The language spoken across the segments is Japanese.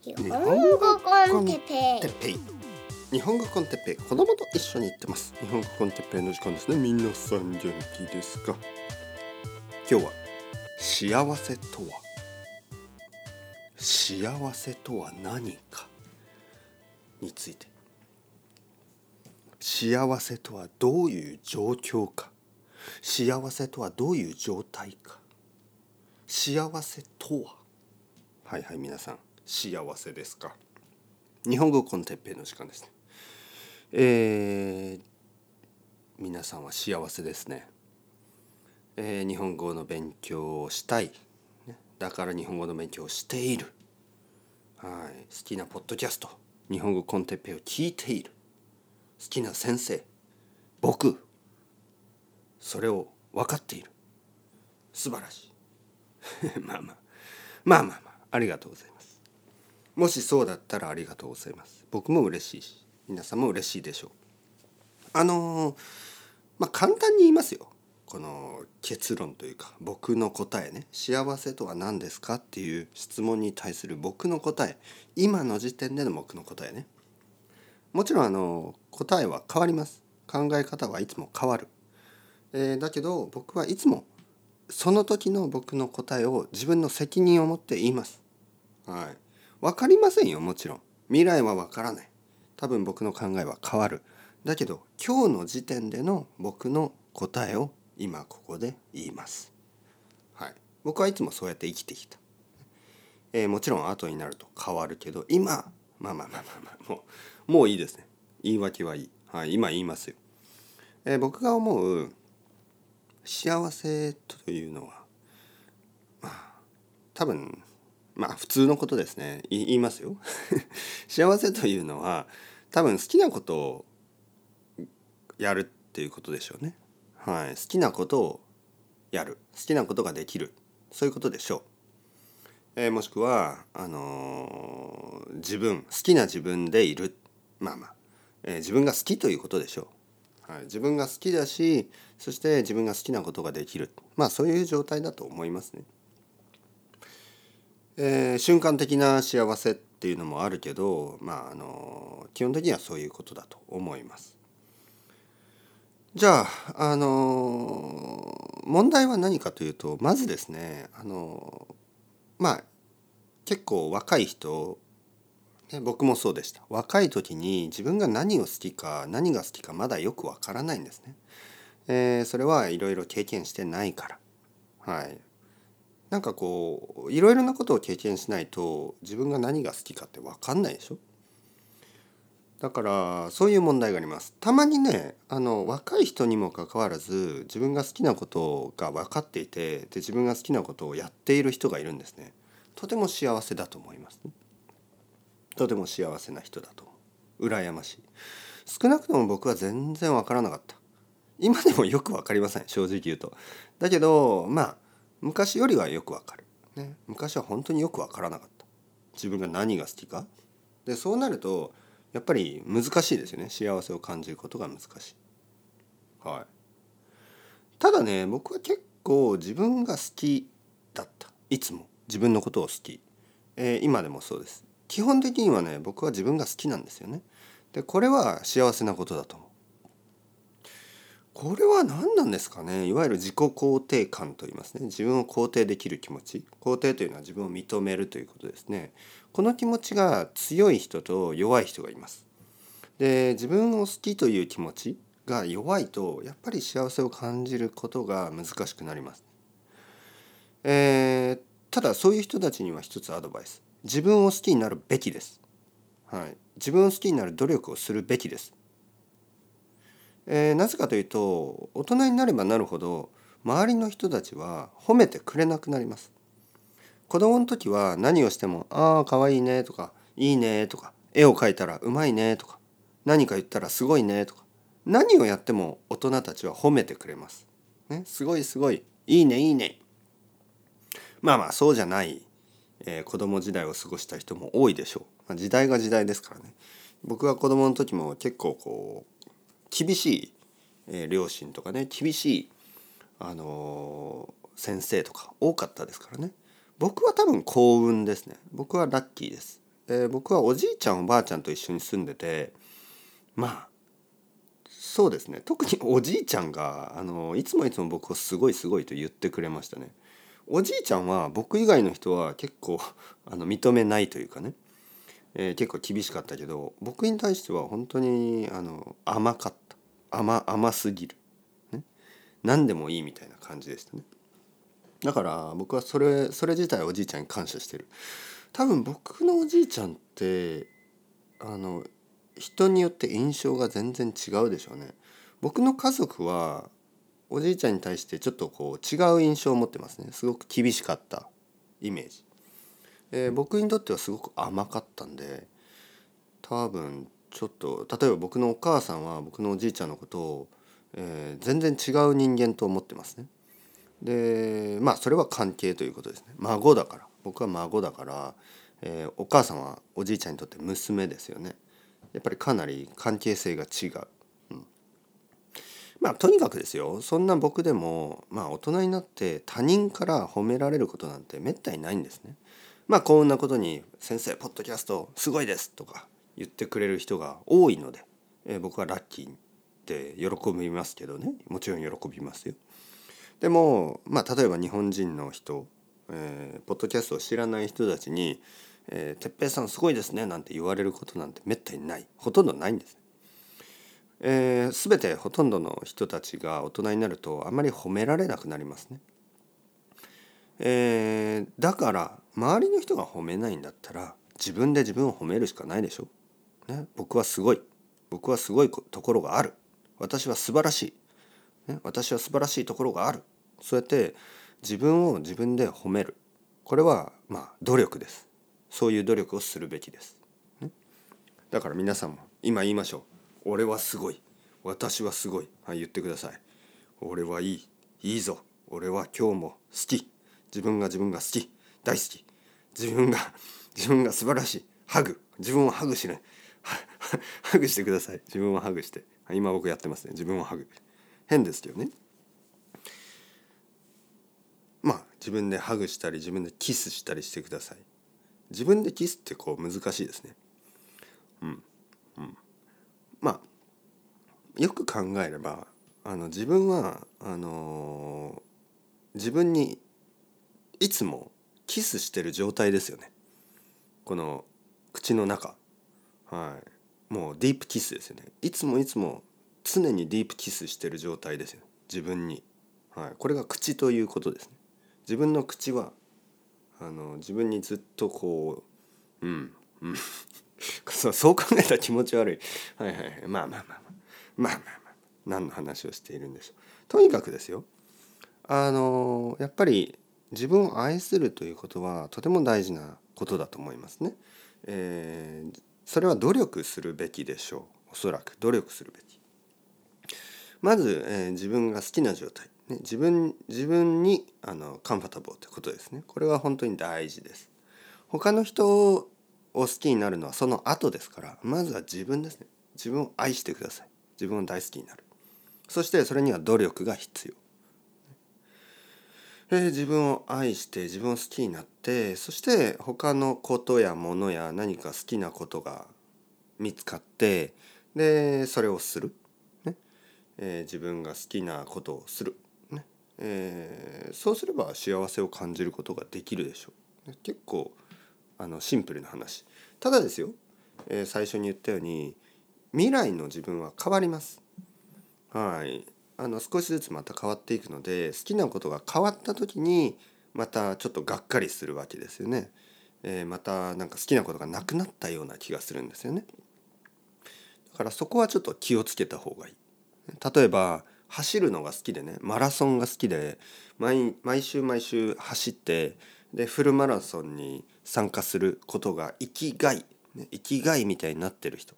日本語コンテッペ日本語コンテッペイ。子供と一緒に行ってます。日本語コンテッペイの時間ですね。皆さん元気ですか。今日は幸せとは。幸せとは何か。について。幸せとはどういう状況か。幸せとはどういう状態か。幸せとは。はいはい皆さん幸せですか？日本語コンテッペイの時間ですね。えー、皆さんは幸せですね、えー、日本語の勉強をしたい、だから日本語の勉強をしている。はい。好きなポッドキャスト。日本語コンテッペイを聞いている。好きな先生。僕。それを分かっている。素晴らしい。まあまあ。まあまあまあ。ありがとうございます。もしそうだったらありがとうございます。僕も嬉しいし皆さんも嬉しいでしょう。あのまあ簡単に言いますよ。この結論というか僕の答えね。幸せとは何ですかっていう質問に対する僕の答え。今の時点での僕の答えね。もちろんあの答えは変わります。考え方はいつも変わる、えー、だけど僕はいつもその時の僕の答えを自分の責任を持って言います。はい。分かりませんよもちろん。未来は分からない。多分僕の考えは変わる。だけど今日の時点での僕の答えを今ここで言います。はい。僕はいつもそうやって生きてきた、えー、もちろん後になると変わるけど今まあまあまあまあまあもうもういいですね。言い訳はいい、はい、今言いますよ、えー、僕が思う幸せというのはまあ多分まあ普通のことですね。言いますよ。幸せというのは多分好きなことをやるっていうことでしょうね。はい。好きなことをやる。好きなことができる。そういうことでしょう。えー、もしくはあのー、自分好きな自分でいる。まあまあ、えー、自分が好きということでしょう、はい、自分が好きだしそして自分が好きなことができる。まあそういう状態だと思いますね。えー、瞬間的な幸せっていうのもあるけどまああの基本的にはそういうことだと思います。じゃああの問題は何かというとまずですねあのまあ結構若い人、ね、僕もそうでした若い時に自分が何を好きか何が好きかまだよくわからないんですね。えー、それはいろいろ経験してないから。はい。なんかこういろいろなことを経験しないと自分が何が好きかって分かんないでしょ？だからそういう問題があります。たまにねあの若い人にもかかわらず自分が好きなことが分かっていてで自分が好きなことをやっている人がいるんですね。とても幸せだと思います、ね。とても幸せな人だと羨ましい。少なくとも僕は全然分からなかった。今でもよく分かりません正直言うと。だけどまあ昔よりはよく分かる。ね、昔は本当によく分からなかった。自分が何が好きか。でそうなるとやっぱり難しいですよね。幸せを感じることが難しい。はい、ただね僕は結構自分が好きだった。いつも。自分のことを好き、えー、今でもそうです。基本的にはね僕は自分が好きなんですよね。でこれは幸せなことだと思う。これは何なんですかね？いわゆる自己肯定感と言いますね。自分を肯定できる気持ち。肯定というのは自分を認めるということですね。この気持ちが強い人と弱い人がいます。で自分を好きという気持ちが弱いとやっぱり幸せを感じることが難しくなります、えー、ただそういう人たちには一つアドバイス。自分を好きになるべきです、はい、自分を好きになる努力をするべきです。えー、なぜかというと大人になればなるほど周りの人たちは褒めてくれなくなります子供の時は何をしても「ああかわいいね」とか「いいね」とか絵を描いたら「うまいね」とか何か言ったら「すごいね」とか何をやっても大人たちは褒めてくれます。ね、すごいすごいいいねいいね。まあまあそうじゃない、えー、子供時代を過ごした人も多いでしょう。まあ、時代が時代ですからね。僕は子供の時も結構こう厳しい、えー、両親とかね厳しい、あのー、先生とか多かったですからね。僕は多分幸運ですね。僕はラッキーです。えー、僕はおじいちゃんおばあちゃんと一緒に住んでてまあそうですね。特におじいちゃんがあのいつもいつも僕をすごいすごいと言ってくれましたね。おじいちゃんは僕以外の人は結構あの認めないというかね、えー、結構厳しかったけど僕に対しては本当にあの甘かった。甘甘すぎる、ね、何でもいいみたいな感じでしたね。だから僕はそれそれ自体おじいちゃんに感謝してる。多分僕のおじいちゃんってあの人によって印象が全然違うでしょうね。僕の家族はおじいちゃんに対してちょっとこう違う印象を持ってますね。すごく厳しかったイメージ、えー、僕にとってはすごく甘かったんで多分ちょっと例えば僕のお母さんは僕のおじいちゃんのことを、えー、全然違う人間と思ってますね。でまあそれは関係ということですね。孫だから。僕は孫だから、えー、お母さんはおじいちゃんにとって娘ですよね。やっぱりかなり関係性が違う。まあとにかくですよ。そんな僕でもまあ大人になって他人から褒められることなんてめったにないんですね。まあこんなことに「先生ポッドキャストすごいです」とか言ってくれる人が多いので、えー、僕はラッキーって喜びますけどねもちろん喜びますよ。でもまあ例えば日本人の人、えー、ポッドキャストを知らない人たちに「えー、てっぺいさんすごいですね」なんて言われることなんてめったにないほとんどないんです。えー、全てほとんどの人たちが大人になるとあまり褒められなくなりますね。えー、だから周りの人が褒めないんだったら自分で自分を褒めるしかないでしょ。ね、僕はすごい。僕はすごいところがある。私は素晴らしい、ね、私は素晴らしいところがある。そうやって自分を自分で褒める。これはまあ努力です。そういう努力をするべきです、ね、だから皆さんも今言いましょう。俺はすごい。私はすごい、はい、言ってください。俺はいい。いいぞ。俺は今日も好き。自分が自分が好き大好き。自分が自分が素晴らしい。ハグ。自分をハグしない。ハグしてください。自分をハグして。今僕やってますね。自分をハグ。変ですけどね。まあ自分でハグしたり自分でキスしたりしてください。自分でキスってこう難しいですね。うん。うん。まあよく考えればあの自分はあの自分にいつもキスしてる状態ですよね。この口の中。はい。もうディープキスですよね。いつもいつも常にディープキスしてる状態ですよ自分に、はい、これが口ということですね。自分の口はあの自分にずっとこううんうん。そうそう考えたら気持ち悪い。はいはいはい。まあ。まあまあまあ。まあまあまあ。何の話をしているんでしょう。とにかくですよ。あのやっぱり自分を愛するということはとても大事なことだと思いますね。えー、それは努力するべきでしょう。おそらく。努力するべき。まず、えー、自分が好きな状態、ね、自分自分にあのカンファタボーということですね。これは本当に大事です。他の人を好きになるのはその後ですからまずは自分ですね。自分を愛してください。自分を大好きになる。そしてそれには努力が必要、えー、自分を愛して自分を好きになってそして他のことやものや何か好きなことが見つかってでそれをする、ね。えー、自分が好きなことをする、ね。えー、そうすれば幸せを感じることができるでしょう。結構あのシンプルな話。ただですよ、えー、最初に言ったように未来の自分は変わります。はい。あの少しずつまた変わっていくので好きなことが変わった時にまたちょっとがっかりするわけですよね、えー、またなんか好きなことがなくなったような気がするんですよね。だからそこはちょっと気をつけた方がいい。例えば走るのが好きでねマラソンが好きで毎週毎週走ってでフルマラソンに参加することが生きがい、ね、生きがいみたいになってる人。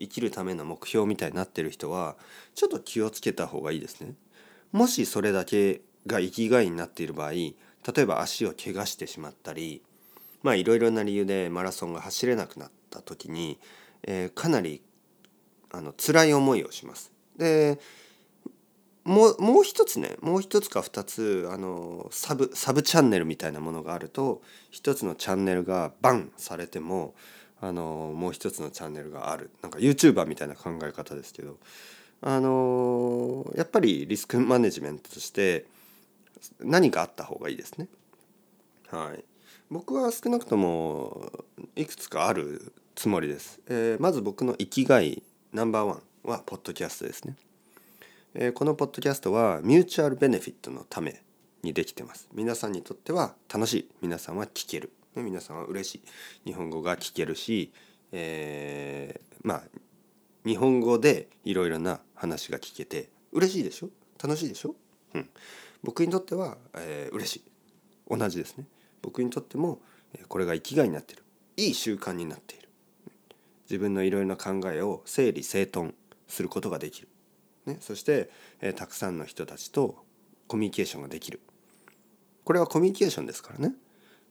生きるための目標みたいになってる人はちょっと気をつけた方がいいですね。もしそれだけが生きがいになっている場合例えば足を怪我してしまったりまあいろいろな理由でマラソンが走れなくなった時に、えー、かなりあの辛い思いをします。でもうもう一つねもう一つか二つあのサブサブチャンネルみたいなものがあると一つのチャンネルがバンされてもあのもう一つのチャンネルがあるなんか YouTuber みたいな考え方ですけどあのやっぱりリスクマネジメントとして何かあった方がいいですね。はい、僕は少なくともいくつかあるつもりです。えー、まず僕の生きがいナンバーワンはポッドキャストですね。えー、このポッドキャストはミューチュアルベネフィットのためにできてます。皆さんにとっては楽しい。皆さんは聞ける。ね、皆さんは嬉しい。日本語が聞けるし、えー、まあ日本語でいろいろな話が聞けて嬉しいでしょ？楽しいでしょ、うん、僕にとっては、えー、嬉しい。同じですね。僕にとってもこれが生きがいになってる。いい習慣になっている。自分のいろいろな考えを整理整頓することができる、ね、そして、えー、たくさんの人たちとコミュニケーションができる。これはコミュニケーションですからね、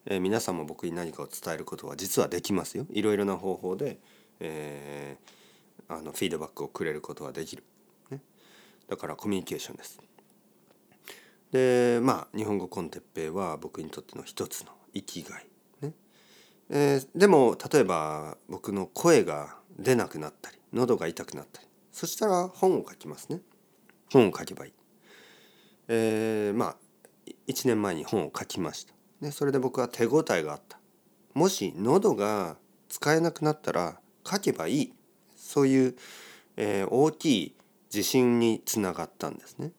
えー、皆さんも僕に何かを伝えることは実はできますよ。いろいろな方法で、えー、あのフィードバックをくれることはできる、ね、だからコミュニケーションです。でまあ日本語コンテッペイは僕にとっての一つの生きがい、ね。えー、でも例えば僕の声が出なくなったり喉が痛くなったり。そしたら本を書きますね。本を書けばいい、えー、まあ1年前に本を書きました、ね、それで僕は手応えがあった。もし喉が使えなくなったら書けばいい。そういう、えー、大きい自信につながったんですね。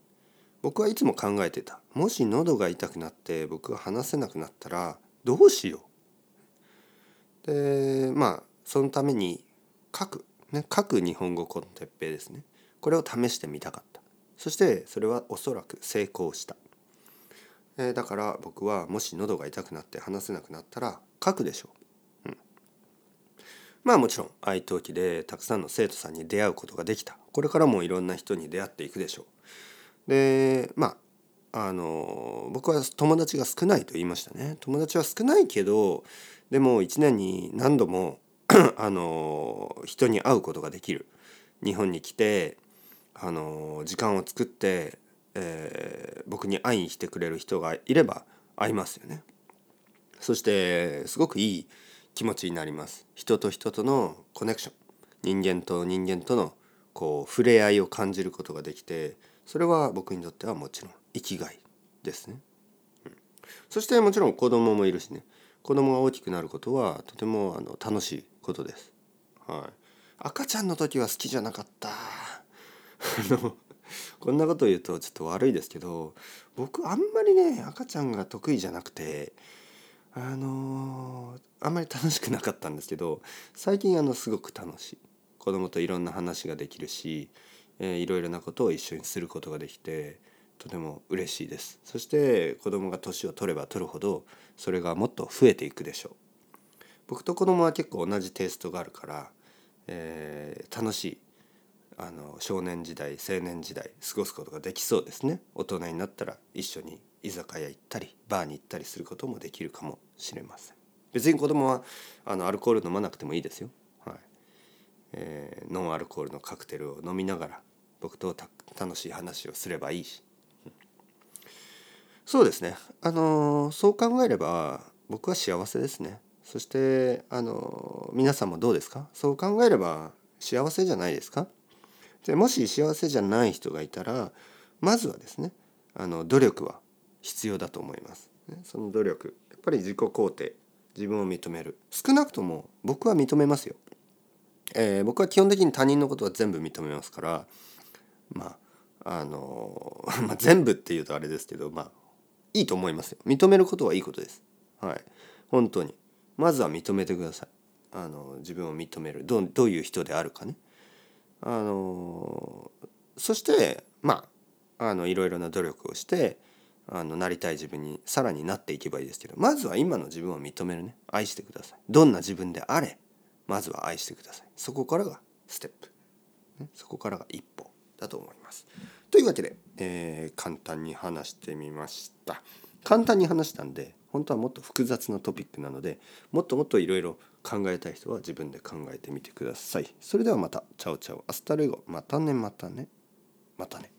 僕はいつも考えてた。もし喉が痛くなって僕が話せなくなったらどうしよう。でまあそのために書く、ね、書く日本語コンテッペイですね。これを試してみたかった。そしてそれはおそらく成功した、えー、だから僕はもし喉が痛くなって話せなくなったら書くでしょ。う、うん、まあもちろん愛登記でたくさんの生徒さんに出会うことができた。これからもいろんな人に出会っていくでしょう。でまああの僕は友達が少ないと言いましたね。友達は少ないけどでも1年に何度も あの人に会うことができる。日本に来てあの時間を作って、えー、僕に会いに来てくれる人がいれば会いますよね。そしてすごくいい気持ちになります。人と人とのコネクション。人間と人間とのこう触れ合いを感じることができてそれは僕にとってはもちろん生きがいですね、うん、そしてもちろん子供もいるしね。子供が大きくなることはとてもあの楽しいことです、はい、赤ちゃんの時は好きじゃなかった。あのこんなこと言うとちょっと悪いですけど僕あんまりね赤ちゃんが得意じゃなくてあのー、あんまり楽しくなかったんですけど最近あのすごく楽しい。子供といろんな話ができるしえー、いろいろなことを一緒にすることができてとても嬉しいです。そして子供が年を取れば取るほどそれがもっと増えていくでしょう。僕と子供は結構同じテイストがあるから、えー、楽しい。あの少年時代青年時代過ごすことができそうですね。大人になったら一緒に居酒屋行ったりバーに行ったりすることもできるかもしれません。別に子供はあのアルコール飲まなくてもいいですよ。はい、えー、ノンアルコールのカクテルを飲みながら僕と楽しい話をすればいいし、うん、そうですね。あのそう考えれば僕は幸せですね。そしてあの皆さんもどうですか？そう考えれば幸せじゃないですか？でもし幸せじゃない人がいたらまずはですねあの努力は必要だと思います。その努力やっぱり自己肯定自分を認める。少なくとも僕は認めますよ。えー、僕は基本的に他人のことは全部認めますからまああの まあ、全部っていうとあれですけどまあいいと思いますよ。認めることはいいことです。はい。本当に。まずは認めてください。あの自分を認める。どどういう人であるかね。あのそしてまああのいろいろな努力をしてあのなりたい自分にさらになっていけばいいですけどまずは今の自分を認めるね。愛してください。どんな自分であれまずは愛してください。そこからがステップ、ね、そこからが一歩だと思います。というわけで、えー、簡単に話してみました。簡単に話したんで本当はもっと複雑なトピックなのでもっともっといろいろ考えたい人は自分で考えてみてください。それではまた。 Ciao ciao。 Hasta luego。またねまたね。またね。